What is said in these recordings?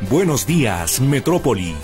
Buenos días, Metrópoli.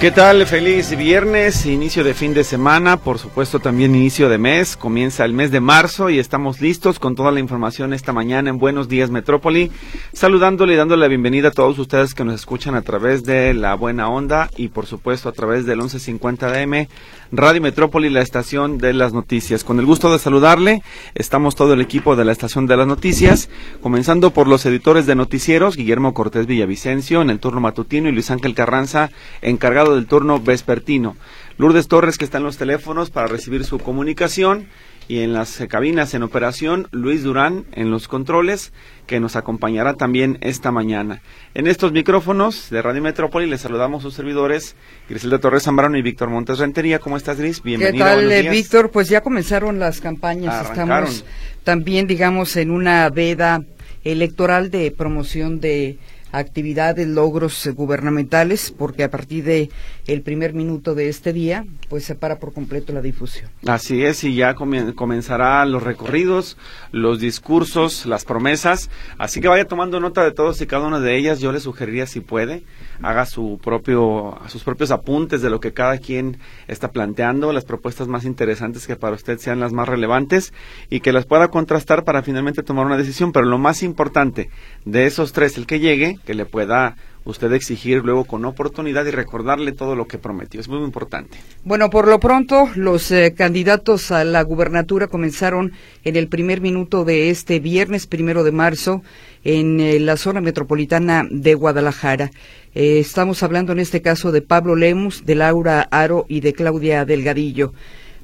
¿Qué tal? Feliz viernes, inicio de fin de semana, por supuesto también inicio de mes, comienza el mes de marzo y estamos listos con toda la información esta mañana en Buenos Días Metrópoli, saludándole y dándole la bienvenida a todos ustedes que nos escuchan a través de la buena onda y por supuesto a través del 1150 DM Radio Metrópoli, la estación de las noticias. Con el gusto de saludarle, estamos todo el equipo de la estación de las noticias, comenzando por los editores de noticieros, Guillermo Cortés Villavicencio en el turno matutino y Luis Ángel Carranza, encargado del turno vespertino. Lourdes Torres, que está en los teléfonos para recibir su comunicación y en las cabinas en operación Luis Durán en los controles que nos acompañará también esta mañana. En estos micrófonos de Radio Metrópoli les saludamos sus servidores Griselda Torres Zambrano y Víctor Montes Rentería. ¿Cómo estás, Gris? Bienvenido. ¿Qué tal, eh, Víctor? Pues ya comenzaron las campañas. Estamos también, digamos, en una veda electoral de promoción de actividades, logros gubernamentales, porque a partir de el primer minuto de este día, pues se para por completo la difusión. Así es, y ya comenzará los recorridos, los discursos, las promesas, así que vaya tomando nota de todos y cada una de ellas. Yo le sugeriría, si puede, haga su propio, sus propios apuntes de lo que cada quien está planteando, las propuestas más interesantes que para usted sean las más relevantes y que las pueda contrastar para finalmente tomar una decisión. Pero lo más importante de esos tres, el que llegue, que le pueda usted exigir luego con oportunidad y recordarle todo lo que prometió. Es muy importante. Bueno, por lo pronto, los eh, candidatos a la gubernatura comenzaron en el primer minuto de este viernes primero de marzo en eh, la zona metropolitana de Guadalajara. Eh, estamos hablando en este caso de Pablo Lemus, de Laura Aro y de Claudia Delgadillo.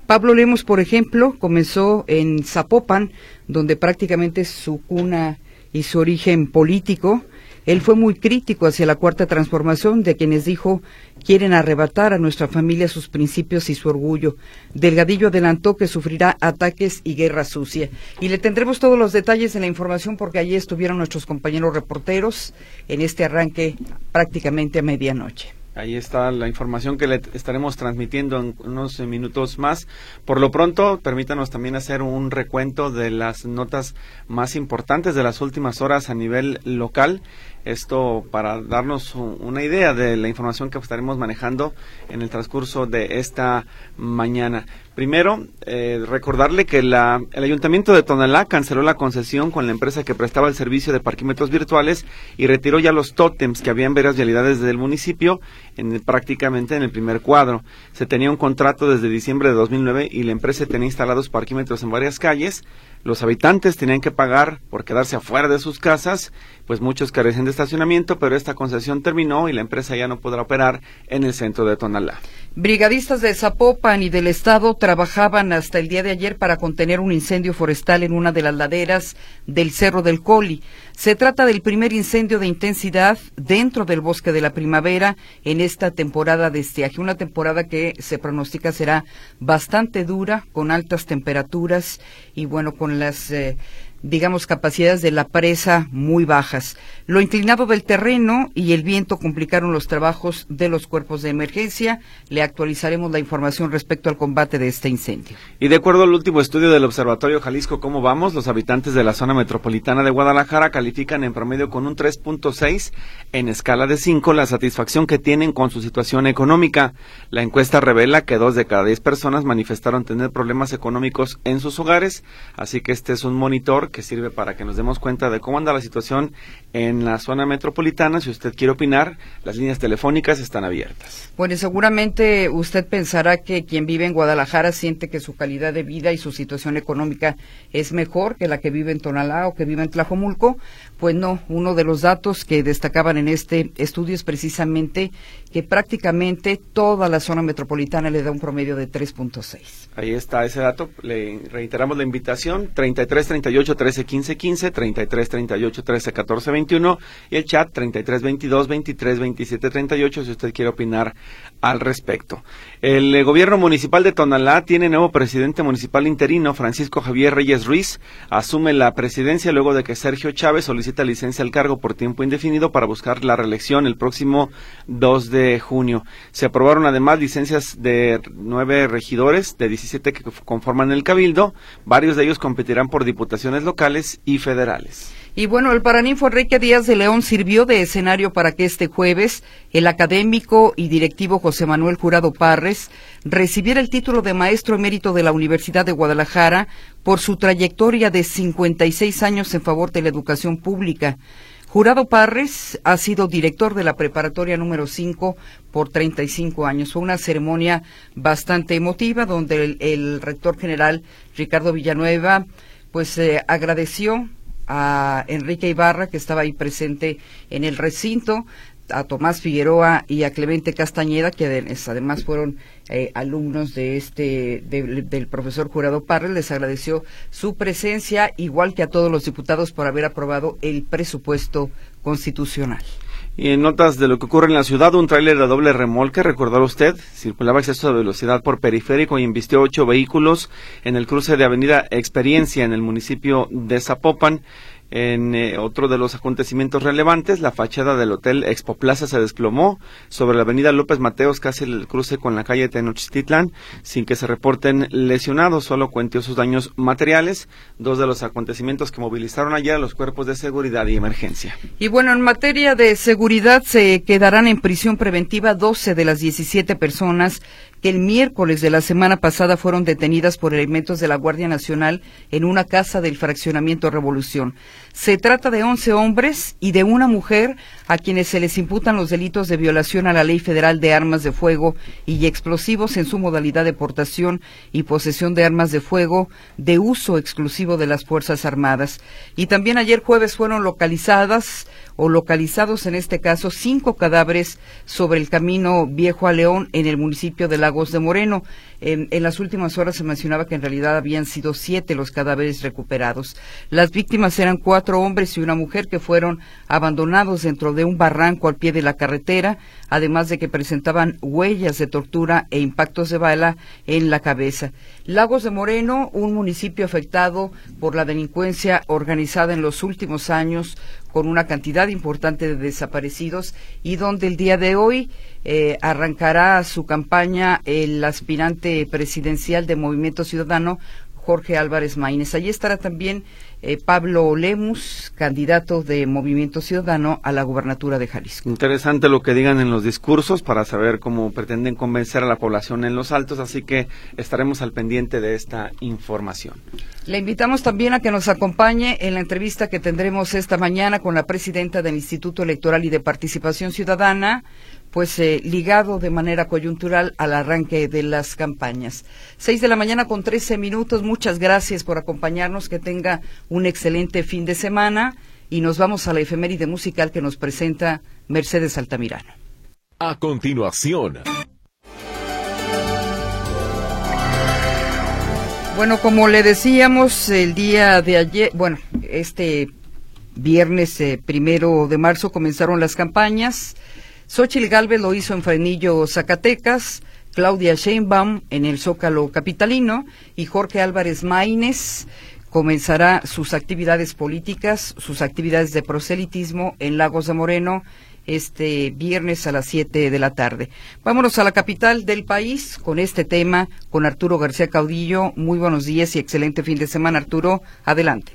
Pablo Lemus, por ejemplo, comenzó en Zapopan, donde prácticamente es su cuna y su origen político. Él fue muy crítico hacia la cuarta transformación, de quienes dijo quieren arrebatar a nuestra familia sus principios y su orgullo. Delgadillo adelantó que sufrirá ataques y guerra sucia. Y le tendremos todos los detalles en la información porque allí estuvieron nuestros compañeros reporteros en este arranque prácticamente a medianoche. Ahí está la información que le estaremos transmitiendo en unos minutos más. Por lo pronto, permítanos también hacer un recuento de las notas más importantes de las últimas horas a nivel local. Esto para darnos una idea de la información que estaremos manejando en el transcurso de esta mañana. Primero, eh, recordarle que el Ayuntamiento de Tonalá canceló la concesión con la empresa que prestaba el servicio de parquímetros virtuales y retiró ya los tótems que había en varias realidades del municipio, en prácticamente en el primer cuadro. Se tenía un contrato desde diciembre de 2009 y la empresa tenía instalados parquímetros en varias calles. Los habitantes tenían que pagar por quedarse afuera de sus casas, pues muchos carecen de estacionamiento, pero esta concesión terminó y la empresa ya no podrá operar en el centro de Tonalá. Brigadistas de Zapopan y del Estado trabajaban hasta el día de ayer para contener un incendio forestal en una de las laderas del Cerro del Coli. Se trata del primer incendio de intensidad dentro del bosque de la primavera en esta temporada de estiaje, una temporada que se pronostica será bastante dura, con altas temperaturas y bueno, con las eh, digamos, capacidades de la presa muy bajas. Lo inclinado del terreno y el viento complicaron los trabajos de los cuerpos de emergencia. Le actualizaremos la información respecto al combate de este incendio. Y de acuerdo al último estudio del Observatorio Jalisco Cómo Vamos, los habitantes de la zona metropolitana de Guadalajara califican en promedio con un 3.6 en escala de 5 la satisfacción que tienen con su situación económica. La encuesta revela que dos de cada diez personas manifestaron tener problemas económicos en sus hogares, así que este es un monitor que sirve para que nos demos cuenta de cómo anda la situación en la zona metropolitana. Si usted quiere opinar, las líneas telefónicas están abiertas. Bueno, seguramente usted pensará que quien vive en Guadalajara siente que su calidad de vida y su situación económica es mejor que la que vive en Tonalá o que vive en Tlajomulco. Pues no, uno de los datos que destacaban en este estudio es precisamente que prácticamente toda la zona metropolitana le da un promedio de 3.6. Ahí está ese dato. Le reiteramos la invitación: 33 38 13 15 15, 33 38 13 14 21 y el chat 33 22 23 27 38 si usted quiere opinar al respecto. El eh, gobierno municipal de Tonalá tiene nuevo presidente municipal interino, Francisco Javier Reyes Ruiz. Asume la presidencia luego de que Sergio Chávez solicita licencia al cargo por tiempo indefinido para buscar la reelección el próximo 2 de junio. Se aprobaron además licencias de nueve regidores de 17 que conforman el Cabildo. Varios de ellos competirán por diputaciones locales y federales. Y bueno, el Paraninfo Enrique Díaz de León sirvió de escenario para que este jueves el académico y directivo José Manuel Jurado Parres recibiera el título de maestro emérito de la Universidad de Guadalajara por su trayectoria de 56 años en favor de la educación pública. Jurado Parres ha sido director de la preparatoria número 5 por 35 años. Fue una ceremonia bastante emotiva donde el, rector general Ricardo Villanueva pues eh, agradeció a Enrique Ibarra, que estaba ahí presente en el recinto, a Tomás Figueroa y a Clemente Castañeda, que además fueron eh, alumnos de este del profesor Jurado Parres, les agradeció su presencia, igual que a todos los diputados por haber aprobado el presupuesto constitucional. Y en notas de lo que ocurre en la ciudad, un tráiler de doble remolque, recordará usted, circulaba exceso de velocidad por periférico y embistió ocho vehículos en el cruce de Avenida Experiencia en el municipio de Zapopan. En eh, otro de los acontecimientos relevantes, la fachada del Hotel Expo Plaza se desplomó sobre la avenida López Mateos, casi el cruce con la calle Tenochtitlán, sin que se reporten lesionados, solo cuentió sus daños materiales, dos de los acontecimientos que movilizaron ayer a los cuerpos de seguridad y emergencia. Y bueno, en materia de seguridad se quedarán en prisión preventiva 12 de las 17 personas que el miércoles de la semana pasada fueron detenidas por elementos de la Guardia Nacional en una casa del fraccionamiento Revolución. Se trata de 11 hombres y de una mujer a quienes se les imputan los delitos de violación a la Ley Federal de Armas de Fuego y explosivos en su modalidad de portación y posesión de armas de fuego de uso exclusivo de las Fuerzas Armadas. Y también ayer jueves fueron localizadas o localizados en este caso cinco cadáveres sobre el camino Viejo a León en el municipio de Lagos de Moreno. En, las últimas horas se mencionaba que en realidad habían sido siete los cadáveres recuperados. Las víctimas eran cuatro hombres y una mujer que fueron abandonados dentro de un barranco al pie de la carretera, además de que presentaban huellas de tortura e impactos de bala en la cabeza. Lagos de Moreno, un municipio afectado por la delincuencia organizada en los últimos años, con una cantidad importante de desaparecidos y donde el día de hoy eh, arrancará su campaña el aspirante presidencial de Movimiento Ciudadano, Jorge Álvarez Maínez. Allí estará también eh, Pablo Lemus, candidato de Movimiento Ciudadano a la gubernatura de Jalisco. Interesante lo que digan en los discursos para saber cómo pretenden convencer a la población en los altos, así que estaremos al pendiente de esta información. Le invitamos también a que nos acompañe en la entrevista que tendremos esta mañana con la presidenta del Instituto Electoral y de Participación Ciudadana, pues eh, ligado de manera coyuntural al arranque de las campañas. Seis de la mañana con trece minutos. Muchas gracias por acompañarnos. Que tenga un excelente fin de semana y nos vamos a la efeméride musical que nos presenta Mercedes Altamirano. A continuación. Bueno, como le decíamos el día de ayer, bueno, este viernes eh, primero de marzo comenzaron las campañas Xochitl Galvez lo hizo en Frenillo, Zacatecas, Claudia Sheinbaum en el Zócalo Capitalino y Jorge Álvarez Maínez comenzará sus actividades políticas, sus actividades de proselitismo en Lagos de Moreno este viernes a las 7 de la tarde. Vámonos a la capital del país con este tema, con Arturo García Caudillo. Muy buenos días y excelente fin de semana, Arturo. Adelante.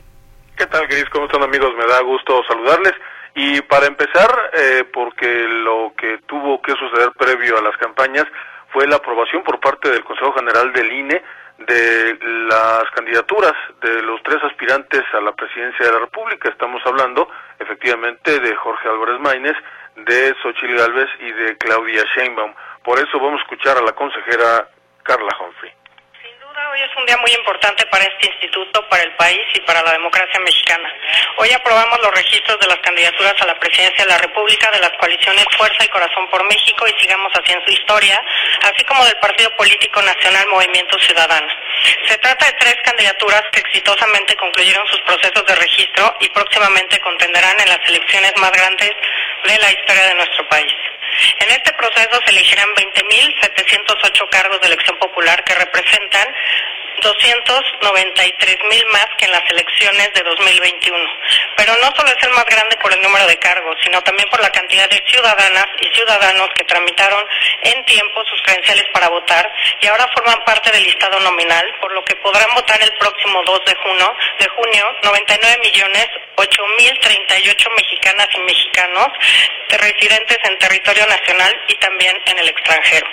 ¿Qué tal, Gris? ¿Cómo están, amigos? Me da gusto saludarles. Y para empezar, eh, porque lo que tuvo que suceder previo a las campañas fue la aprobación por parte del Consejo General del INE de las candidaturas de los tres aspirantes a la presidencia de la República. Estamos hablando efectivamente de Jorge Álvarez Maínez, de Xochitl Gálvez y de Claudia Sheinbaum. Por eso vamos a escuchar a la consejera Carla Humphrey. Hoy es un día muy importante para este instituto, para el país y para la democracia mexicana. Hoy aprobamos los registros de las candidaturas a la presidencia de la República de las coaliciones Fuerza y Corazón por México y Sigamos Haciendo Historia, así como del Partido Político Nacional Movimiento Ciudadano. Se trata de tres candidaturas que exitosamente concluyeron sus procesos de registro y próximamente contenderán en las elecciones más grandes de la historia de nuestro país. En este proceso se elegirán 20.708 cargos de elección popular que representan 293 mil más que en las elecciones de 2021. Pero no solo es el más grande por el número de cargos, sino también por la cantidad de ciudadanas y ciudadanos que tramitaron en tiempo sus credenciales para votar y ahora forman parte del listado nominal, por lo que podrán votar el próximo 2 de junio, de junio 99 millones 8 mil 38 mexicanas y mexicanos residentes en territorio nacional y también en el extranjero.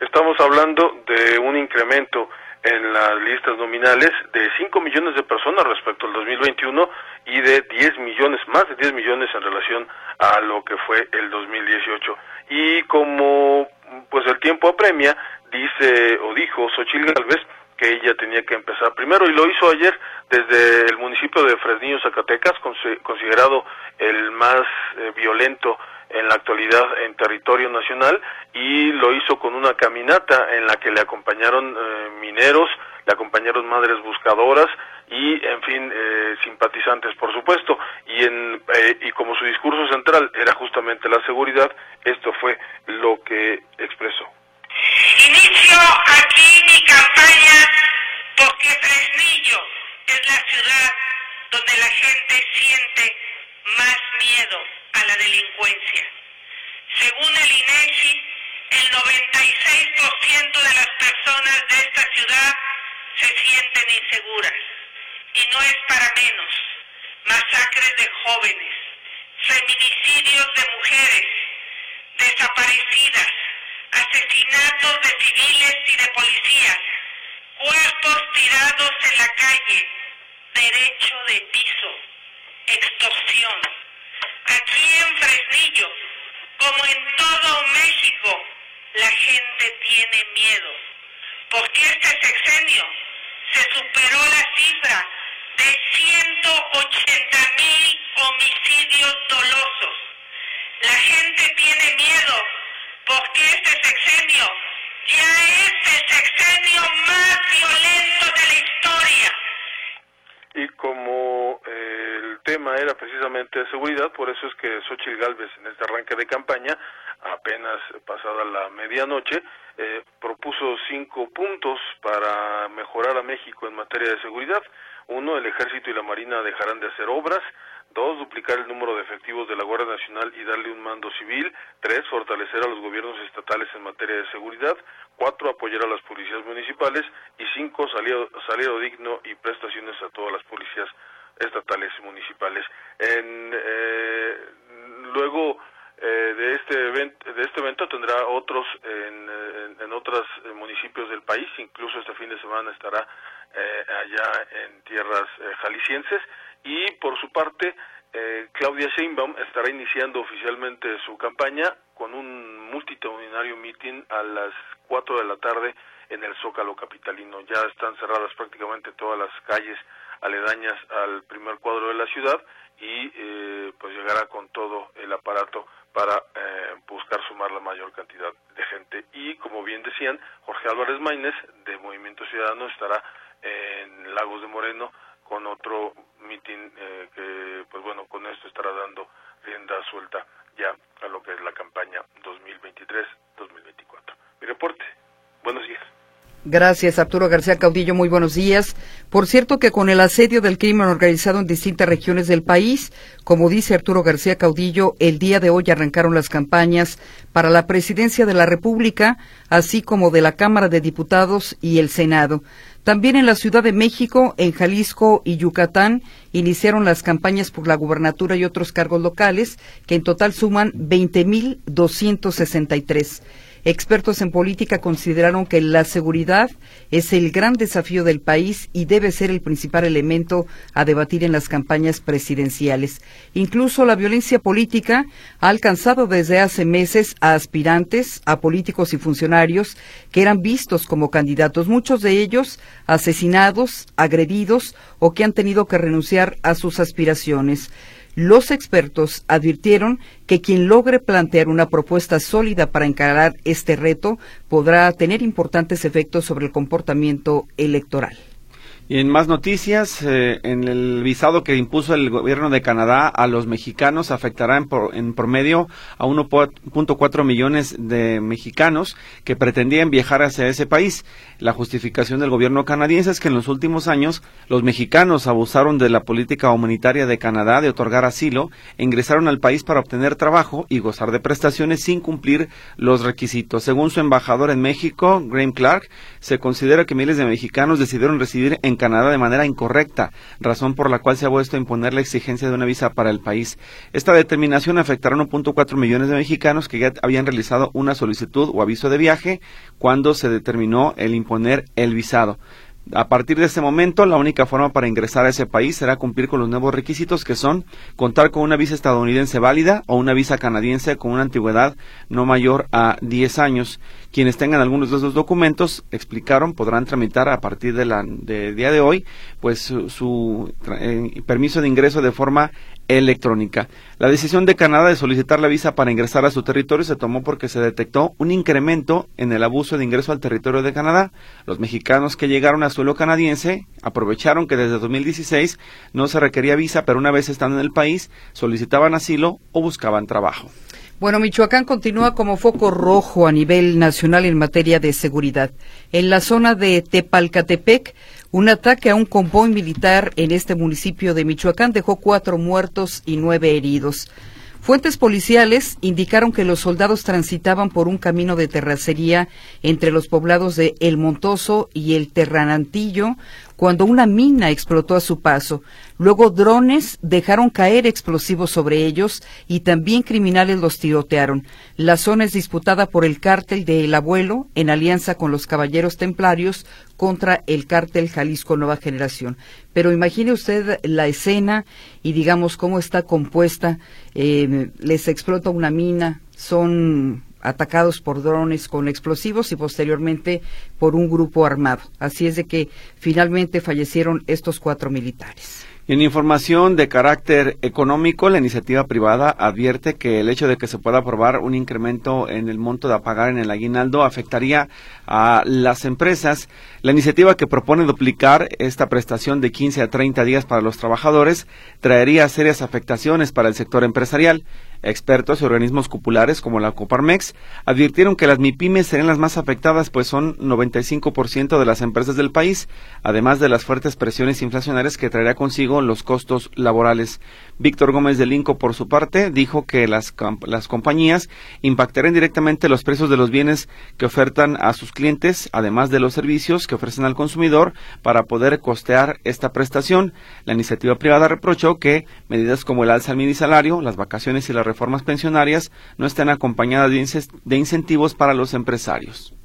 Estamos hablando de un incremento en las listas nominales de 5 millones de personas respecto al 2021 y de 10 millones, más de 10 millones en relación a lo que fue el 2018. Y como pues el tiempo apremia, dice o dijo Xochil Gálvez que ella tenía que empezar primero y lo hizo ayer desde el municipio de Fresnillo, Zacatecas, considerado el más eh, violento en la actualidad en territorio nacional y lo hizo con una caminata en la que le acompañaron eh, mineros, le acompañaron madres buscadoras y, en fin, eh, simpatizantes, por supuesto. Y, en, eh, y como su discurso central era justamente la seguridad, esto fue lo que expresó. Inicio aquí mi campaña porque Fresnillo es la ciudad donde la gente siente más miedo a la delincuencia. Según el INEGI, el 96% de las personas de esta ciudad se sienten inseguras. Y no es para menos. Masacres de jóvenes, feminicidios de mujeres, desaparecidas, asesinatos de civiles y de policías, cuerpos tirados en la calle, derecho de piso, extorsión. Aquí en Fresnillo, como en todo México, la gente tiene miedo, porque este sexenio se superó la cifra de 180 mil homicidios dolosos. La gente tiene miedo porque este sexenio ya es el sexenio más violento de la historia. Y como eh, el era precisamente seguridad, por eso es que Xochitl Galvez en este arranque de campaña, apenas pasada la medianoche, eh, propuso cinco puntos para mejorar a México en materia de seguridad. Uno, el ejército y la marina dejarán de hacer obras. Dos, duplicar el número de efectivos de la Guardia Nacional y darle un mando civil. Tres, fortalecer a los gobiernos estatales en materia de seguridad. Cuatro, apoyar a las policías municipales. Y cinco, salario, digno y prestaciones a todas las policías estatales y municipales. En, eh, luego eh, de este evento, de este evento tendrá otros en, en, otros municipios del país. Incluso este fin de semana estará eh, allá en tierras jaliscienses y por su parte, eh, Claudia Sheinbaum estará iniciando oficialmente su campaña con un multitudinario meeting a las 4 de la tarde en el Zócalo Capitalino. Ya están cerradas prácticamente todas las calles aledañas al primer cuadro de la ciudad y eh, pues llegará con todo el aparato para eh, buscar sumar la mayor cantidad de gente. Y como bien decían, Jorge Álvarez Maínez de Movimiento Ciudadano estará en Lagos de Moreno con otro mitin eh, que, pues bueno, con esto estará dando rienda suelta ya a lo que es la campaña 2023-2024. Mi reporte. Buenos días. Gracias, Arturo García Caudillo. Muy buenos días. Por cierto que con el asedio del crimen organizado en distintas regiones del país, como dice Arturo García Caudillo, el día de hoy arrancaron las campañas para la presidencia de la República, así como de la Cámara de Diputados y el Senado. También en la Ciudad de México, en Jalisco y Yucatán iniciaron las campañas por la gubernatura y otros cargos locales, que en total suman 20.263. Expertos en política consideraron que la seguridad es el gran desafío del país y debe ser el principal elemento a debatir en las campañas presidenciales. Incluso la violencia política ha alcanzado desde hace meses a aspirantes, a políticos y funcionarios que eran vistos como candidatos, muchos de ellos asesinados, agredidos o que han tenido que renunciar a sus aspiraciones. Los expertos advirtieron que quien logre plantear una propuesta sólida para encarar este reto podrá tener importantes efectos sobre el comportamiento electoral. Y en más noticias, eh, en el visado que impuso el gobierno de Canadá a los mexicanos afectará en, en promedio a 1.4 millones de mexicanos que pretendían viajar hacia ese país. La justificación del gobierno canadiense es que en los últimos años los mexicanos abusaron de la política humanitaria de Canadá de otorgar asilo e ingresaron al país para obtener trabajo y gozar de prestaciones sin cumplir los requisitos. Según su embajador en México, Graham Clark, se considera que miles de mexicanos decidieron residir en Canadá de manera incorrecta, razón por la cual se ha vuelto a imponer la exigencia de una visa para el país. Esta determinación afectará a 1.4 millones de mexicanos que ya habían realizado una solicitud o aviso de viaje cuando se determinó el imponer el visado. A partir de este momento, la única forma para ingresar a ese país será cumplir con los nuevos requisitos que son contar con una visa estadounidense válida o una visa canadiense con una antigüedad no mayor a 10 años. Quienes tengan algunos de esos documentos, explicaron, podrán tramitar a partir de la de día de hoy, pues su, eh, permiso de ingreso de forma electrónica. La decisión de Canadá de solicitar la visa para ingresar a su territorio se tomó porque se detectó un incremento en el abuso de ingreso al territorio de Canadá. Los mexicanos que llegaron a suelo canadiense aprovecharon que desde 2016 no se requería visa, pero una vez estando en el país solicitaban asilo o buscaban trabajo. Bueno, Michoacán continúa como foco rojo a nivel nacional en materia de seguridad. En la zona de Tepalcatepec, un ataque a un convoy militar en este municipio de Michoacán dejó cuatro muertos y nueve heridos. Fuentes policiales indicaron que los soldados transitaban por un camino de terracería entre los poblados de El Montoso y El Terranantillo cuando una mina explotó a su paso. Luego drones dejaron caer explosivos sobre ellos y también criminales los tirotearon. La zona es disputada por el cártel de El Abuelo en alianza con los Caballeros Templarios contra el cártel Jalisco Nueva Generación. Pero imagine usted la escena y digamos cómo está compuesta. Eh, les explota una mina, son atacados por drones con explosivos y posteriormente por un grupo armado. Así es de que finalmente fallecieron estos cuatro militares. En información de carácter económico, la iniciativa privada advierte que el hecho de que se pueda aprobar un incremento en el monto de pagar en el aguinaldo afectaría a las empresas. La iniciativa que propone duplicar esta prestación de 15 a 30 días para los trabajadores traería serias afectaciones para el sector empresarial. Expertos y organismos cupulares como la Coparmex advirtieron que las MIPIMES serían las más afectadas, pues son 95% de las empresas del país, además de las fuertes presiones inflacionarias que traerá consigo los costos laborales. Víctor Gómez del Inco, por su parte, dijo que las, las compañías impactarán directamente los precios de los bienes que ofertan a sus clientes, además de los servicios que ofrecen al consumidor para poder costear esta prestación. La iniciativa privada reprochó que medidas como el alza al mini salario, las vacaciones y las reformas pensionarias no están acompañadas de, incentivos para los empresarios.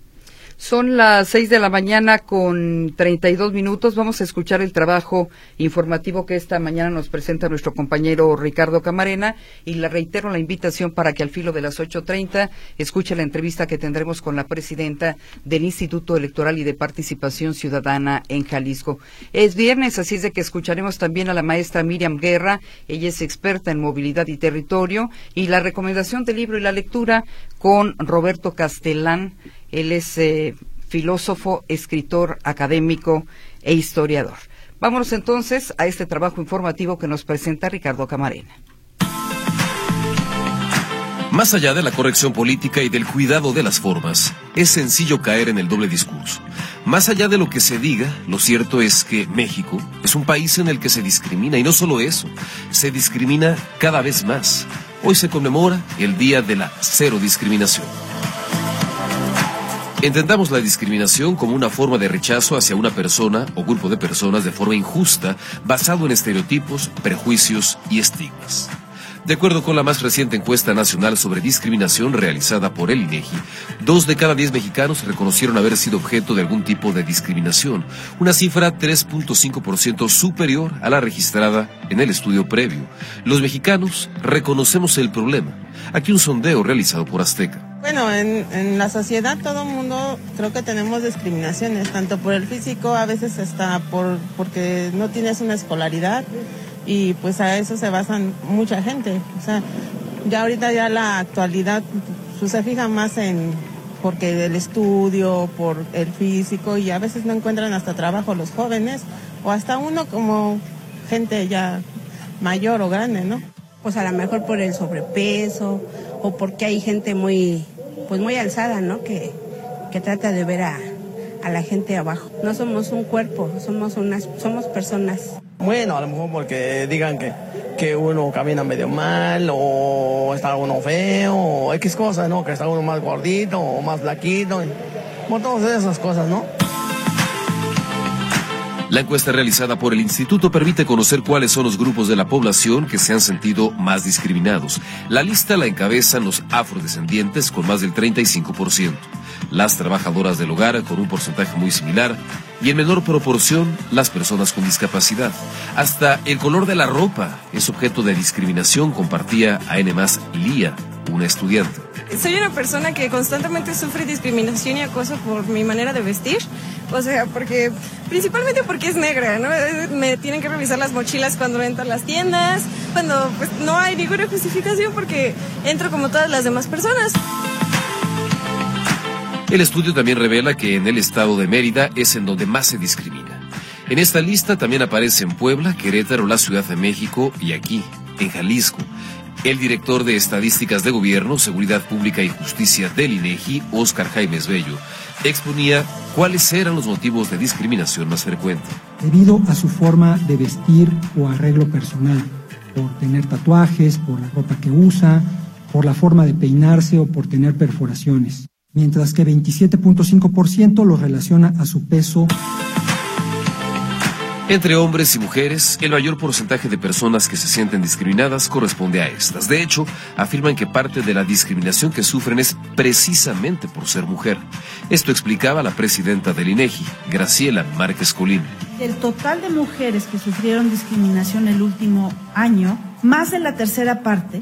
Son las seis de la mañana con treinta y dos minutos. Vamos a escuchar el trabajo informativo que esta mañana nos presenta nuestro compañero Ricardo Camarena y le reitero la invitación para que al filo de las ocho treinta escuche la entrevista que tendremos con la presidenta del Instituto Electoral y de Participación Ciudadana en Jalisco. Es viernes, así es de que escucharemos también a la maestra Miriam Guerra. Ella es experta en movilidad y territorio y la recomendación del libro y la lectura con Roberto Castellán él es eh, filósofo, escritor, académico e historiador. Vámonos entonces a este trabajo informativo que nos presenta Ricardo Camarena. Más allá de la corrección política y del cuidado de las formas, es sencillo caer en el doble discurso. Más allá de lo que se diga, lo cierto es que México es un país en el que se discrimina y no solo eso, se discrimina cada vez más. Hoy se conmemora el Día de la Cero Discriminación. Entendamos la discriminación como una forma de rechazo hacia una persona o grupo de personas de forma injusta, basado en estereotipos, prejuicios y estigmas. De acuerdo con la más reciente encuesta nacional sobre discriminación realizada por el INEGI, dos de cada diez mexicanos reconocieron haber sido objeto de algún tipo de discriminación, una cifra 3.5% superior a la registrada en el estudio previo. Los mexicanos reconocemos el problema. Aquí un sondeo realizado por Azteca. Bueno, en, la sociedad todo mundo creo que tenemos discriminaciones, tanto por el físico, a veces hasta por porque no tienes una escolaridad y pues a eso se basan mucha gente. O sea, ya ahorita ya la actualidad pues, se fija más en porque el estudio, por el físico y a veces no encuentran hasta trabajo los jóvenes o hasta uno como gente ya mayor o grande, ¿no? Pues a lo mejor por el sobrepeso o porque hay gente muy, pues muy alzada, ¿no? Que, que trata de ver a, a la gente abajo. No somos un cuerpo, somos unas, somos personas. Bueno, a lo mejor porque digan que, que uno camina medio mal o está uno feo o X cosas, ¿no? Que está uno más gordito o más flaquito. Por todas esas cosas, ¿no? La encuesta realizada por el instituto permite conocer cuáles son los grupos de la población que se han sentido más discriminados. La lista la encabezan los afrodescendientes con más del 35%, las trabajadoras del hogar con un porcentaje muy similar y en menor proporción las personas con discapacidad. Hasta el color de la ropa es objeto de discriminación, compartía a N. Lía, una estudiante. Soy una persona que constantemente sufre discriminación y acoso por mi manera de vestir. O sea, porque principalmente porque es negra, ¿no? Me tienen que revisar las mochilas cuando entro a las tiendas, cuando pues no hay ninguna justificación porque entro como todas las demás personas. El estudio también revela que en el estado de Mérida es en donde más se discrimina. En esta lista también aparece en Puebla, Querétaro, la Ciudad de México y aquí, en Jalisco. El director de Estadísticas de Gobierno, Seguridad Pública y Justicia del INEGI, Óscar Jaimes Bello, exponía cuáles eran los motivos de discriminación más frecuentes. Debido a su forma de vestir o arreglo personal, por tener tatuajes, por la ropa que usa, por la forma de peinarse o por tener perforaciones, mientras que 27.5% lo relaciona a su peso entre hombres y mujeres, el mayor porcentaje de personas que se sienten discriminadas corresponde a estas. De hecho, afirman que parte de la discriminación que sufren es precisamente por ser mujer. Esto explicaba la presidenta del INEGI, Graciela Márquez Colín. Del total de mujeres que sufrieron discriminación el último año, más de la tercera parte,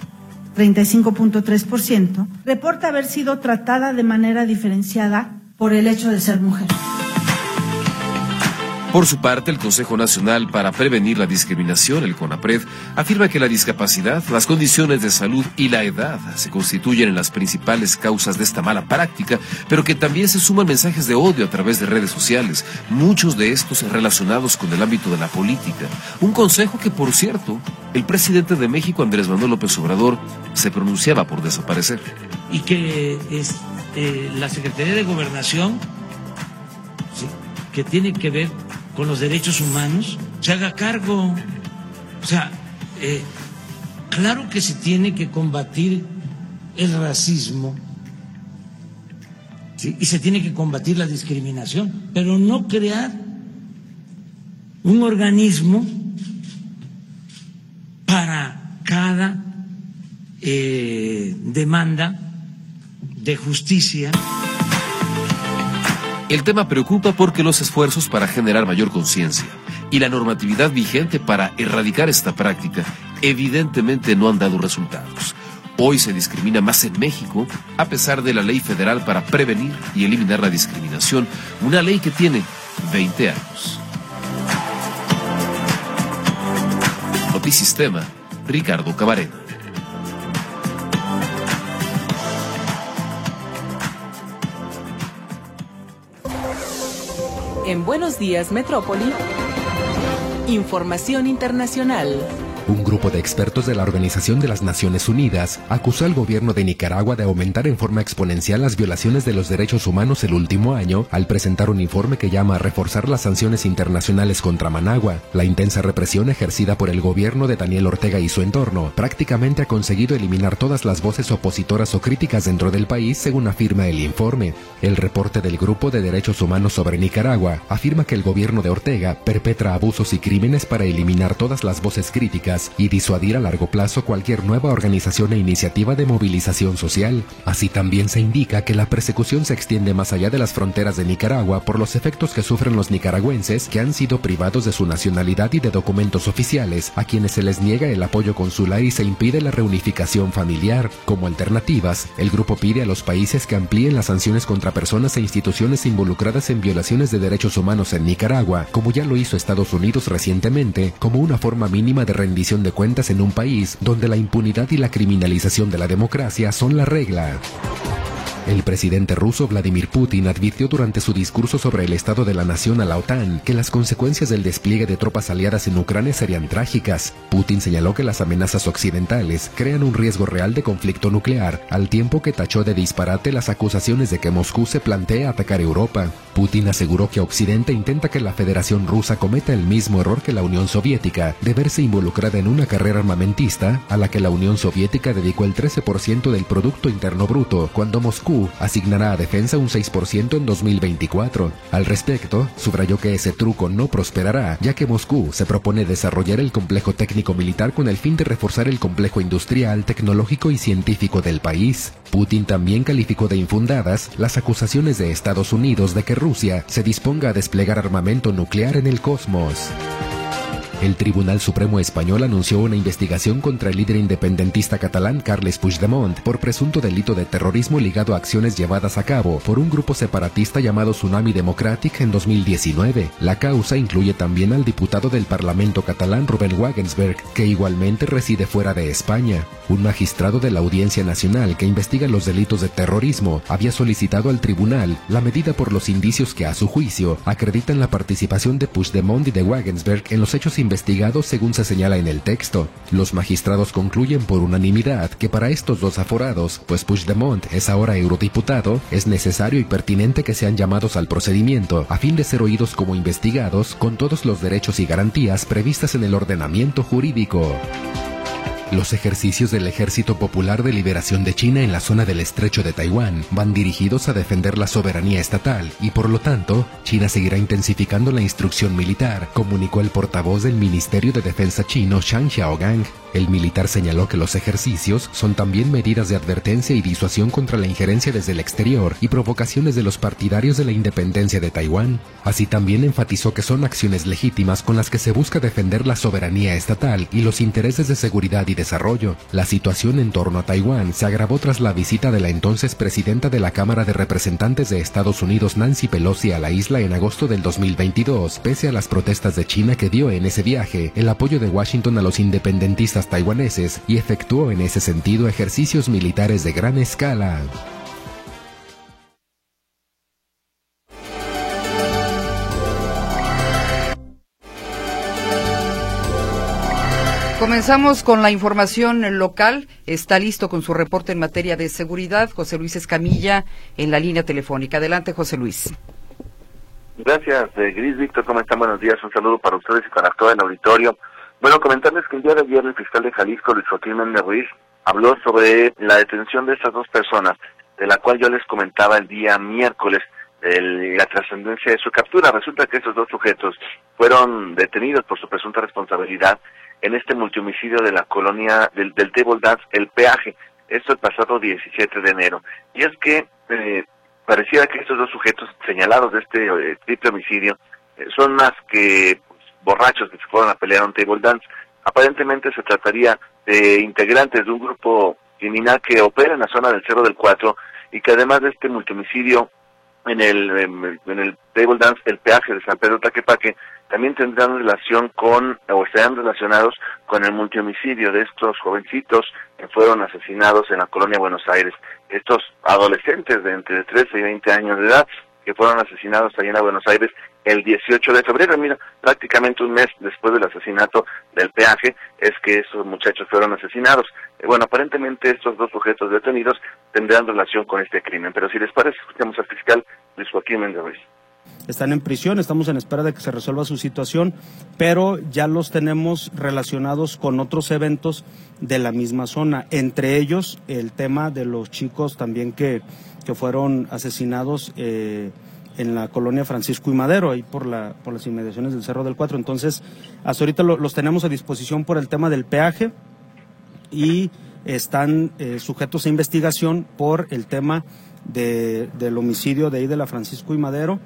35.3%, reporta haber sido tratada de manera diferenciada por el hecho de ser mujer. Por su parte, el Consejo Nacional para Prevenir la Discriminación, el CONAPRED, afirma que la discapacidad, las condiciones de salud y la edad se constituyen en las principales causas de esta mala práctica, pero que también se suman mensajes de odio a través de redes sociales, muchos de estos relacionados con el ámbito de la política. Un consejo que, por cierto, el presidente de México, Andrés Manuel López Obrador, se pronunciaba por desaparecer. Y que es, eh, la Secretaría de Gobernación, que tiene que ver con los derechos humanos se haga cargo. O sea, eh, claro que se tiene que combatir el racismo y se tiene que combatir la discriminación, pero no crear un organismo para cada eh, demanda de justicia. El tema preocupa porque los esfuerzos para generar mayor conciencia y la normatividad vigente para erradicar esta práctica evidentemente no han dado resultados. Hoy se discrimina más en México, a pesar de la ley federal para prevenir y eliminar la discriminación, una ley que tiene 20 años. Notisistema, Ricardo Cabarena. En Buenos Días Metrópoli, información internacional. Un grupo de expertos de la Organización de las Naciones Unidas acusó al gobierno de Nicaragua de aumentar en forma exponencial las violaciones de los derechos humanos el último año al presentar un informe que llama a reforzar las sanciones internacionales contra Managua. La intensa represión ejercida por el gobierno de Daniel Ortega y su entorno prácticamente ha conseguido eliminar todas las voces opositoras o críticas dentro del país, según afirma el informe. El reporte del Grupo de Derechos Humanos sobre Nicaragua afirma que el gobierno de Ortega perpetra abusos y crímenes para eliminar todas las voces críticas y disuadir a largo plazo cualquier nueva organización e iniciativa de movilización social. Así también se indica que la persecución se extiende más allá de las fronteras de Nicaragua por los efectos que sufren los nicaragüenses que han sido privados de su nacionalidad y de documentos oficiales, a quienes se les niega el apoyo consular y se impide la reunificación familiar. Como alternativas, el grupo pide a los países que amplíen las sanciones contra personas e instituciones involucradas en violaciones de derechos humanos en Nicaragua, como ya lo hizo Estados Unidos recientemente, como una forma mínima de de cuentas en un país donde la impunidad y la criminalización de la democracia son la regla. El presidente ruso Vladimir Putin advirtió durante su discurso sobre el estado de la nación a la OTAN que las consecuencias del despliegue de tropas aliadas en Ucrania serían trágicas. Putin señaló que las amenazas occidentales crean un riesgo real de conflicto nuclear, al tiempo que tachó de disparate las acusaciones de que Moscú se plantea atacar Europa. Putin aseguró que Occidente intenta que la Federación Rusa cometa el mismo error que la Unión Soviética, de verse involucrada en una carrera armamentista a la que la Unión Soviética dedicó el 13% del Producto Interno Bruto, cuando Moscú asignará a defensa un 6% en 2024. Al respecto, subrayó que ese truco no prosperará, ya que Moscú se propone desarrollar el complejo técnico militar con el fin de reforzar el complejo industrial, tecnológico y científico del país. Putin también calificó de infundadas las acusaciones de Estados Unidos de que Rusia se disponga a desplegar armamento nuclear en el cosmos. El Tribunal Supremo Español anunció una investigación contra el líder independentista catalán Carles Puigdemont por presunto delito de terrorismo ligado a acciones llevadas a cabo por un grupo separatista llamado Tsunami Democratic en 2019. La causa incluye también al diputado del Parlamento catalán Rubén Wagensberg, que igualmente reside fuera de España. Un magistrado de la Audiencia Nacional que investiga los delitos de terrorismo había solicitado al tribunal la medida por los indicios que a su juicio acreditan la participación de Puigdemont y de Wagensberg en los hechos investigados según se señala en el texto. Los magistrados concluyen por unanimidad que para estos dos aforados, pues Puigdemont es ahora eurodiputado, es necesario y pertinente que sean llamados al procedimiento a fin de ser oídos como investigados con todos los derechos y garantías previstas en el ordenamiento jurídico. Los ejercicios del Ejército Popular de Liberación de China en la zona del estrecho de Taiwán van dirigidos a defender la soberanía estatal y por lo tanto, China seguirá intensificando la instrucción militar, comunicó el portavoz del Ministerio de Defensa chino Shang Xiaogang. El militar señaló que los ejercicios son también medidas de advertencia y disuasión contra la injerencia desde el exterior y provocaciones de los partidarios de la independencia de Taiwán. Así también enfatizó que son acciones legítimas con las que se busca defender la soberanía estatal y los intereses de seguridad y desarrollo. La situación en torno a Taiwán se agravó tras la visita de la entonces presidenta de la Cámara de Representantes de Estados Unidos Nancy Pelosi a la isla en agosto del 2022, pese a las protestas de China que dio en ese viaje el apoyo de Washington a los independentistas taiwaneses y efectuó en ese sentido ejercicios militares de gran escala. Comenzamos con la información local. Está listo con su reporte en materia de seguridad José Luis Escamilla en la línea telefónica. Adelante, José Luis. Gracias, eh, Gris Víctor. ¿Cómo están? Buenos días. Un saludo para ustedes y para todo el auditorio. Bueno, comentarles que el día de ayer el fiscal de Jalisco, Luis Joaquín Méndez Ruiz, habló sobre la detención de estas dos personas, de la cual yo les comentaba el día miércoles el, la trascendencia de su captura. Resulta que estos dos sujetos fueron detenidos por su presunta responsabilidad en este multihomicidio de la colonia del, del Table Dance, el peaje. Esto el pasado 17 de enero. Y es que eh, pareciera que estos dos sujetos señalados de este eh, triple homicidio eh, son más que pues, borrachos que se fueron a pelear a un table dance. Aparentemente se trataría de integrantes de un grupo criminal que opera en la zona del Cerro del Cuatro y que además de este multihomicidio en el, en el table dance, el peaje de San Pedro Taquepaque, también tendrán relación con, o estarán relacionados con el multihomicidio de estos jovencitos que fueron asesinados en la colonia Buenos Aires. Estos adolescentes de entre 13 y 20 años de edad que fueron asesinados allá en Buenos Aires el 18 de febrero. Mira, prácticamente un mes después del asesinato del peaje es que esos muchachos fueron asesinados. Eh, bueno, aparentemente estos dos sujetos detenidos tendrán relación con este crimen. Pero si les parece, escuchemos al fiscal Luis Joaquín Méndez están en prisión, estamos en espera de que se resuelva su situación, pero ya los tenemos relacionados con otros eventos de la misma zona, entre ellos el tema de los chicos también que, que fueron asesinados eh, en la colonia Francisco y Madero, ahí por, la, por las inmediaciones del Cerro del Cuatro. Entonces, hasta ahorita los tenemos a disposición por el tema del peaje y están eh, sujetos a investigación por el tema de, del homicidio de ahí de la Francisco y Madero.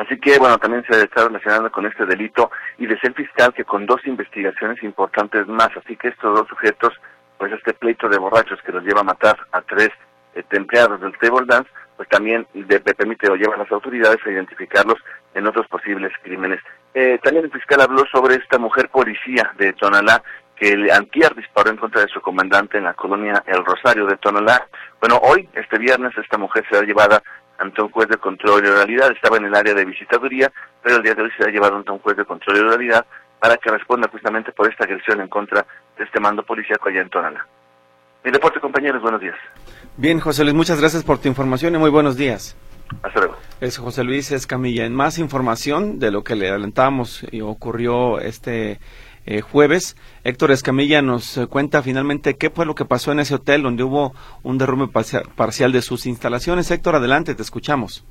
Así que, bueno, también se está relacionando con este delito y de ser fiscal que con dos investigaciones importantes más. Así que estos dos sujetos, pues este pleito de borrachos que los lleva a matar a tres eh, empleados del table dance, pues también le, permite o lleva a las autoridades a identificarlos en otros posibles crímenes. Eh, también el fiscal habló sobre esta mujer policía de Tonalá que el antier disparó en contra de su comandante en la colonia El Rosario de Tonalá. Bueno, hoy, este viernes, esta mujer será llevada ante un juez de control y oralidad. Estaba en el área de visitaduría, pero el día de hoy será llevado ante un juez de control y oralidad para que responda justamente por esta agresión en contra de este mando policíaco allá en Tonalá. Mi deporte, compañeros, buenos días. Bien, José Luis, muchas gracias por tu información y muy buenos días. Hasta luego. Es José Luis Escamilla. En más información de lo que le adelantábamos y ocurrió este eh, jueves, Héctor Escamilla nos eh, cuenta finalmente qué fue lo que pasó en ese hotel donde hubo un derrumbe parcial de sus instalaciones. Héctor, adelante, te escuchamos.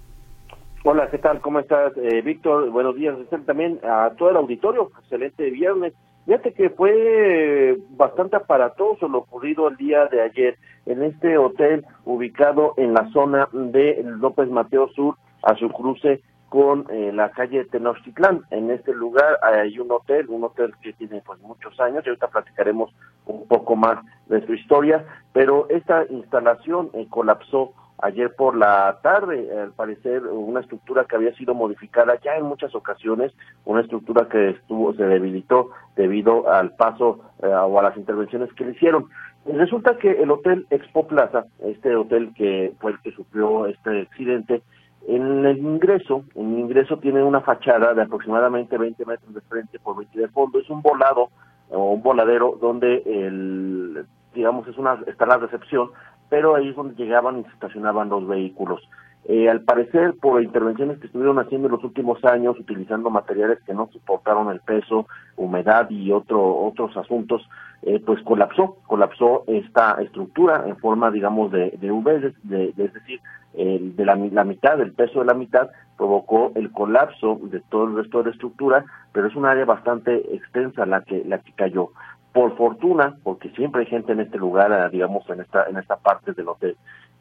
Hola, ¿qué tal? ¿Cómo estás, eh, Víctor? Buenos días. También a todo el auditorio. Excelente viernes. Fíjate que fue bastante aparatoso lo ocurrido el día de ayer en este hotel ubicado en la zona de López Mateo Sur a su cruce con eh, la calle Tenochtitlán. En este lugar hay un hotel, un hotel que tiene pues muchos años y ahorita platicaremos un poco más de su historia, pero esta instalación eh, colapsó ayer por la tarde, al parecer una estructura que había sido modificada ya en muchas ocasiones, una estructura que estuvo se debilitó debido al paso eh, o a las intervenciones que le hicieron. Resulta que el hotel Expo Plaza, este hotel que fue el que sufrió este accidente, en el ingreso, el ingreso tiene una fachada de aproximadamente 20 metros de frente por 20 de fondo. Es un volado o un voladero donde el, digamos, es una, está la recepción, pero ahí es donde llegaban y se estacionaban los vehículos. Eh, al parecer, por intervenciones que estuvieron haciendo en los últimos años, utilizando materiales que no soportaron el peso, humedad y otro, otros asuntos, eh, pues colapsó, colapsó esta estructura en forma, digamos, de, de V, de, es decir, de la, la, mitad, del peso de la mitad, provocó el colapso de todo el resto de la estructura, pero es un área bastante extensa la que, la que cayó. Por fortuna, porque siempre hay gente en este lugar, digamos, en esta, en esta parte del hotel,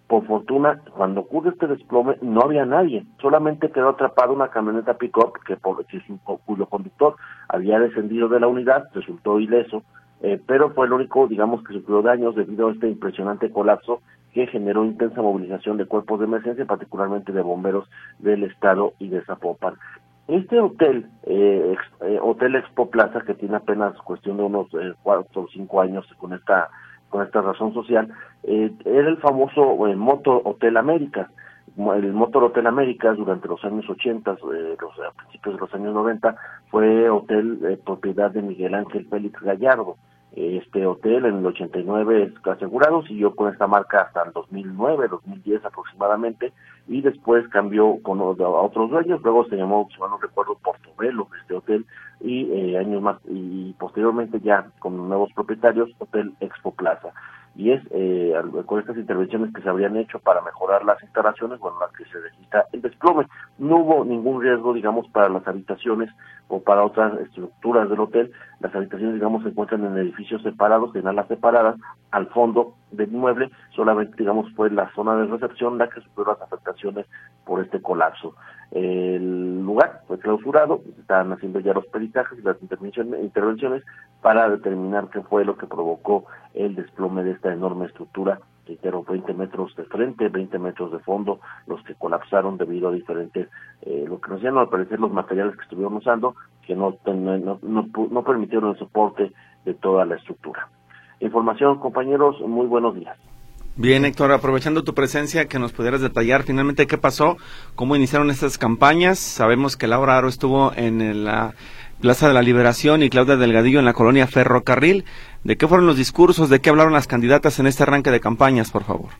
por fortuna, cuando ocurre este desplome, no había nadie, solamente quedó atrapada una camioneta pick-up que, por, cuyo conductor había descendido de la unidad, resultó ileso, eh, pero fue el único, digamos, que sufrió daños debido a este impresionante colapso que generó intensa movilización de cuerpos de emergencia, particularmente de bomberos del estado y de Zapopan. Este hotel, eh, eh, Hotel Expo Plaza, que tiene apenas cuestión de unos eh, cuatro o cinco años con esta con esta razón social, era el famoso Motor Hotel América. El Motor Hotel América durante los años 80, los, a principios de los años 90, fue hotel propiedad de Miguel Ángel Félix Gallardo. Este hotel en el 89 asegurado, siguió con esta marca hasta el 2009, 2010 aproximadamente, y después cambió con otros dueños, luego se llamó, si mal no recuerdo, Portobelo, este hotel, y eh, años más, y posteriormente ya con nuevos propietarios, Hotel Expo Plaza y es eh, con estas intervenciones que se habrían hecho para mejorar las instalaciones, bueno, las que se registra el desplome. No hubo ningún riesgo, digamos, para las habitaciones o para otras estructuras del hotel. Las habitaciones, digamos, se encuentran en edificios separados, en alas separadas, al fondo del inmueble, solamente, digamos, fue la zona de recepción la que sufrió las afectaciones por este colapso. El lugar fue clausurado, están haciendo ya los peritajes y las intervenciones para determinar qué fue lo que provocó el desplome de esta enorme estructura, reitero, 20 metros de frente, 20 metros de fondo, los que colapsaron debido a diferentes, eh, lo que nos llaman al parecer los materiales que estuvieron usando, que no, no, no, no permitieron el soporte de toda la estructura. Información, compañeros, muy buenos días. Bien, Héctor, aprovechando tu presencia, que nos pudieras detallar finalmente qué pasó, cómo iniciaron estas campañas. Sabemos que Laura Aro estuvo en la Plaza de la Liberación y Claudia Delgadillo en la colonia Ferrocarril. ¿De qué fueron los discursos? ¿De qué hablaron las candidatas en este arranque de campañas, por favor?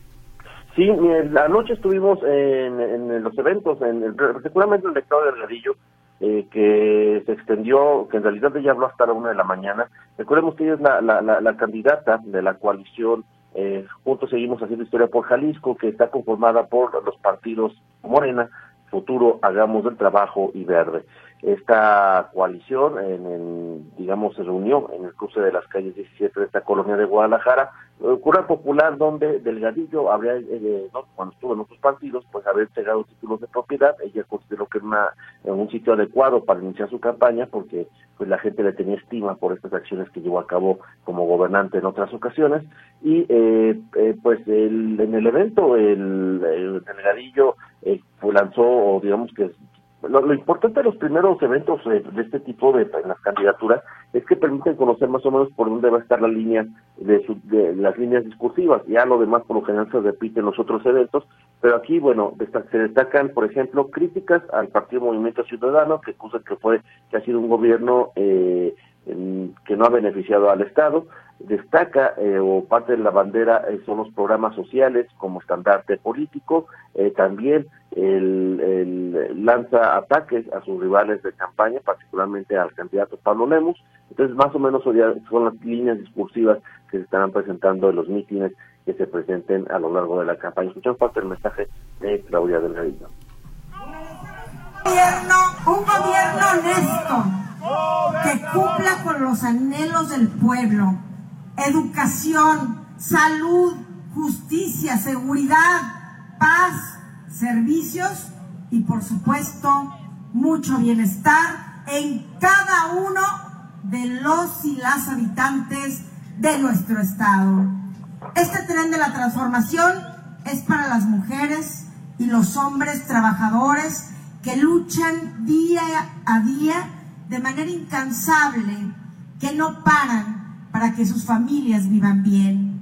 Sí, anoche estuvimos en, los eventos, en, particularmente el de Claudia Delgadillo, eh, que se extendió, que en realidad ella habló hasta la una de la mañana. Recordemos que ella es la, la, la, candidata de la coalición eh, juntos seguimos haciendo historia por Jalisco, que está conformada por los partidos Morena, Futuro, Hagamos del Trabajo y Verde. Esta coalición, en el, digamos, se reunió en el cruce de las calles 17 de esta colonia de Guadalajara, cura popular donde Delgadillo habría, eh, cuando estuvo en otros partidos, pues habría entregado títulos de propiedad. Ella consideró que era una, un sitio adecuado para iniciar su campaña porque pues la gente le tenía estima por estas acciones que llevó a cabo como gobernante en otras ocasiones. Y eh, eh, pues el, en el evento el, el Delgadillo eh, pues lanzó, o digamos que lo, importante de los primeros eventos de, este tipo de las candidaturas es que permiten conocer más o menos por dónde va a estar la línea de, de las líneas discursivas. Ya lo demás por lo general se repite en los otros eventos, pero aquí, bueno, se destacan, por ejemplo, críticas al Partido Movimiento Ciudadano, que acusa que fue que ha sido un gobierno eh, que no ha beneficiado al Estado, destaca eh, o parte de la bandera eh, son los programas sociales como estandarte político, eh, también el, lanza ataques a sus rivales de campaña, particularmente al candidato Pablo Lemus, entonces más o menos son las líneas discursivas que se estarán presentando en los mítines que se presenten a lo largo de la campaña. Escuchamos parte del mensaje de Claudia Delgadillo. Gobierno, un gobierno honesto que cumpla con los anhelos del pueblo educación, salud, justicia, seguridad, paz, servicios y por supuesto mucho bienestar en cada uno de los y las habitantes de nuestro estado. Este tren de la transformación es para las mujeres y los hombres trabajadores que luchan día a día de manera incansable, que no paran para que sus familias vivan bien.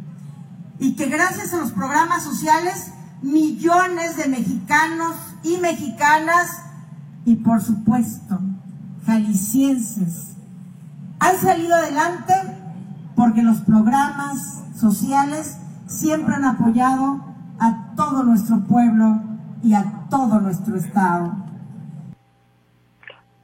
Y que gracias a los programas sociales, millones de mexicanos y mexicanas, y por supuesto, jaliscienses, han salido adelante porque los programas sociales siempre han apoyado a todo nuestro pueblo y a todo nuestro estado.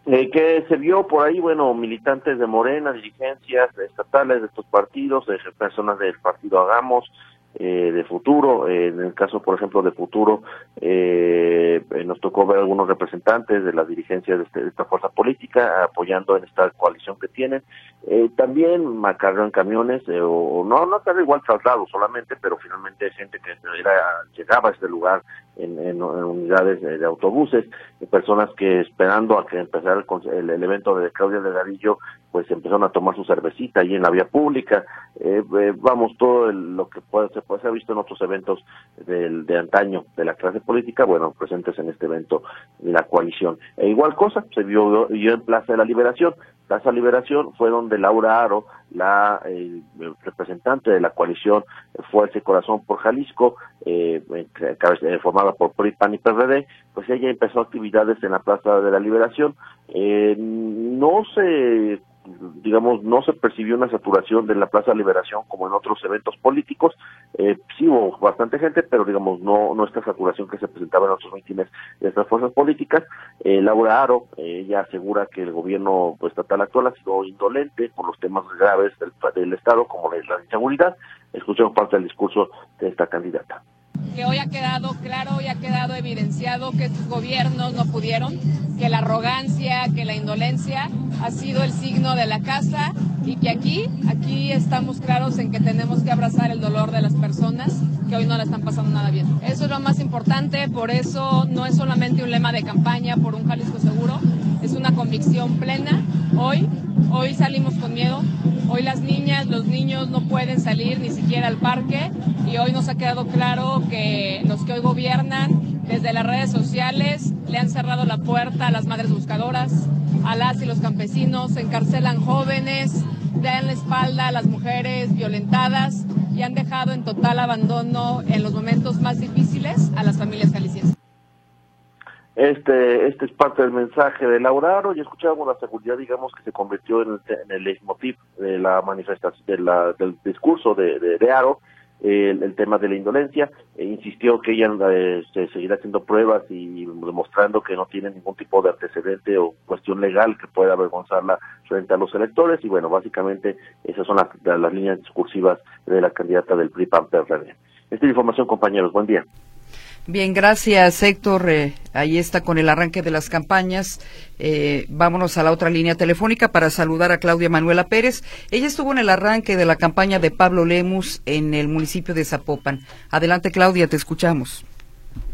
Eh, que se vio por ahí, bueno, militantes de Morena, dirigencias estatales de estos partidos, de personas del partido Hagamos, eh, de futuro. Eh, en el caso, por ejemplo, de futuro, eh, eh, nos tocó ver algunos representantes de las dirigencias de, este, de, esta fuerza política apoyando en esta coalición que tienen. también en camiones, o no, no igual traslado solamente, pero finalmente gente que era, llegaba a este lugar en, en, unidades de, autobuses, personas que esperando a que empezara el, el, evento de Claudia Delgadillo, pues empezaron a tomar su cervecita ahí en la vía pública. vamos, todo lo que puede ser pues se ha visto en otros eventos del, de antaño de la clase política, bueno, presentes en este evento de la coalición. E igual cosa, se vio, en Plaza de la Liberación. Plaza Liberación fue donde Laura Aro, la eh, representante de la coalición Fuerza y Corazón por Jalisco, eh, eh, formada por PRI, PAN y PRD, pues ella empezó actividades en la Plaza de la Liberación. no se digamos, no se percibió una saturación de la Plaza Liberación como en otros eventos políticos. Eh, sí hubo bastante gente, pero digamos, no, no esta saturación que se presentaba en otros mítines de estas fuerzas políticas. Eh, Laura Aro, eh, ella asegura que el gobierno pues, estatal actual ha sido indolente por los temas graves del, del Estado, como la, inseguridad. Escuchemos parte del discurso de esta candidata que hoy ha quedado claro, hoy ha quedado evidenciado que estos gobiernos no pudieron, que la arrogancia, que la indolencia ha sido el signo de la casa y que aquí, aquí estamos claros en que tenemos que abrazar el dolor de las personas que hoy no la están pasando nada bien. Eso es lo más importante, por eso no es solamente un lema de campaña por un Jalisco seguro, es una convicción plena. Hoy, hoy salimos con miedo, Hoy las niñas, los niños no pueden salir ni siquiera al parque y hoy nos ha quedado claro que los que hoy gobiernan desde las redes sociales le han cerrado la puerta a las madres buscadoras, a las y los campesinos, encarcelan jóvenes, dan la espalda a las mujeres violentadas y han dejado en total abandono en los momentos más difíciles a las familias jaliscienses. Este, este es parte del mensaje de Laura Aro y escuchábamos la seguridad, digamos, que se convirtió en el, en el leitmotiv de la manifestación, de la, del discurso de, de, Aro. El, tema de la indolencia. E insistió que ella este, seguirá haciendo pruebas y demostrando que no tiene ningún tipo de antecedente o cuestión legal que pueda avergonzarla frente a los electores. Y bueno, básicamente esas son las, las líneas discursivas de la candidata del PRI-PAN-PRD. Esta es la información, compañeros. Buen día. Bien, gracias Héctor. Eh, ahí está con el arranque de las campañas. Eh, vámonos a la otra línea telefónica para saludar a Claudia Manuela Pérez. Ella estuvo en el arranque de la campaña de Pablo Lemus en el municipio de Zapopan. Adelante Claudia, te escuchamos.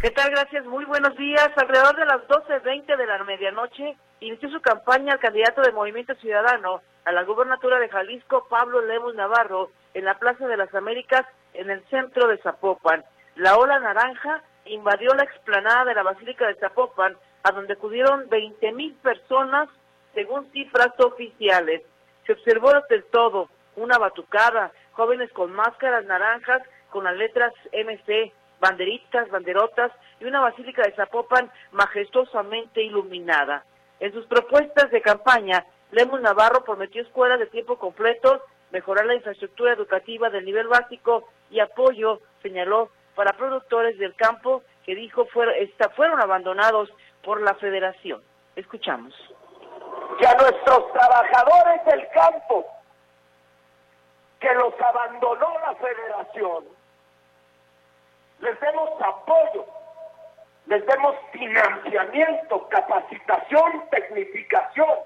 ¿Qué tal? Gracias. Muy buenos días. Alrededor de las 12.20 de la medianoche inició su campaña el candidato de Movimiento Ciudadano a la gubernatura de Jalisco, Pablo Lemus Navarro, en la Plaza de las Américas, en el centro de Zapopan. La ola naranja invadió la explanada de la Basílica de Zapopan, a donde acudieron 20 mil personas, según cifras oficiales. Se observó desde todo una batucada, jóvenes con máscaras naranjas con las letras MC, banderitas, banderotas y una basílica de Zapopan majestuosamente iluminada. En sus propuestas de campaña, Lemus Navarro prometió escuelas de tiempo completo, mejorar la infraestructura educativa del nivel básico y apoyo, señaló, para productores del campo que dijo fueron abandonados por la federación. Escuchamos. Que a nuestros trabajadores del campo, que los abandonó la federación, les demos apoyo, les demos financiamiento, capacitación, tecnificación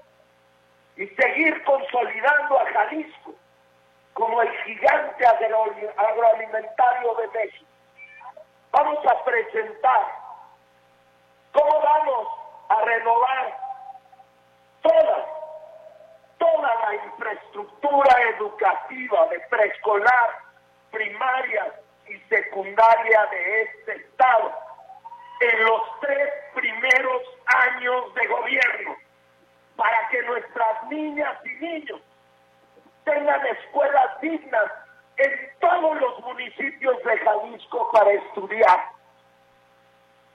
y seguir consolidando a Jalisco como el gigante agroalimentario de México vamos a presentar cómo vamos a renovar toda, toda la infraestructura educativa de preescolar, primaria y secundaria de este Estado en los tres primeros años de gobierno para que nuestras niñas y niños tengan escuelas dignas en todos los municipios de Jalisco para estudiar.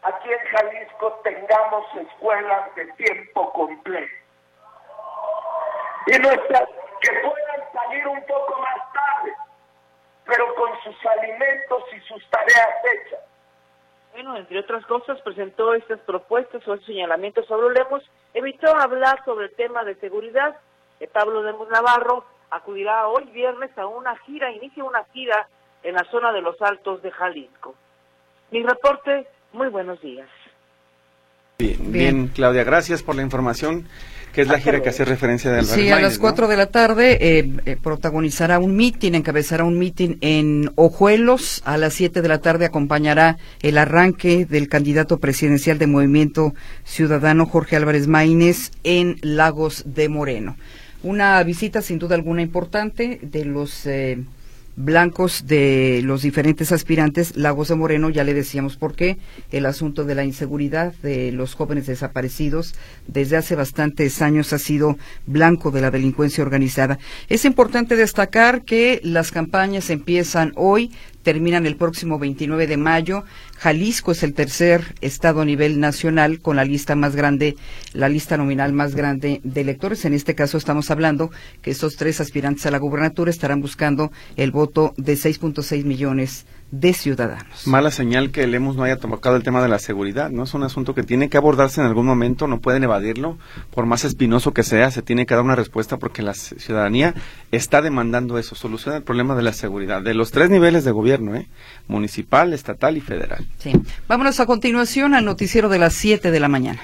Aquí en Jalisco tengamos escuelas de tiempo completo. Y nuestras que puedan salir un poco más tarde, pero con sus alimentos y sus tareas hechas. Bueno, entre otras cosas, presentó estas propuestas o señalamientos sobre Lemos, evitó hablar sobre el tema de seguridad. de Pablo Lemos Navarro acudirá hoy viernes a una gira, inicia una gira en la zona de los Altos de Jalisco. Mi reporte, muy buenos días. Bien, Claudia, gracias por la información, que es la gira que hace referencia del Sí, a las 4 de la tarde eh, eh, protagonizará un mitin, encabezará un mitin en Ojuelos. A las 7 de la tarde acompañará el arranque del candidato presidencial de Movimiento Ciudadano Jorge Álvarez Maínez en Lagos de Moreno. Una visita sin duda alguna importante de los eh, blancos de los diferentes aspirantes. Lagos de Moreno, ya le decíamos por qué, el asunto de la inseguridad de los jóvenes desaparecidos desde hace bastantes años ha sido blanco de la delincuencia organizada. Es importante destacar que las campañas empiezan hoy, terminan el próximo 29 de mayo. Jalisco es el tercer estado a nivel nacional con la lista más grande, la lista nominal más grande de electores. En este caso estamos hablando que estos tres aspirantes a la gubernatura estarán buscando el voto de 6.6 millones ciudadanos. Mala señal que el EMUS no haya tocado el tema de la seguridad, ¿no? Es un asunto que tiene que abordarse en algún momento, no pueden evadirlo, por más espinoso que sea, se tiene que dar una respuesta porque la ciudadanía está demandando eso, soluciona el problema de la seguridad, de los tres niveles de gobierno, ¿eh? Municipal, estatal y federal. Sí. Vámonos a continuación al noticiero de las 7 de la mañana.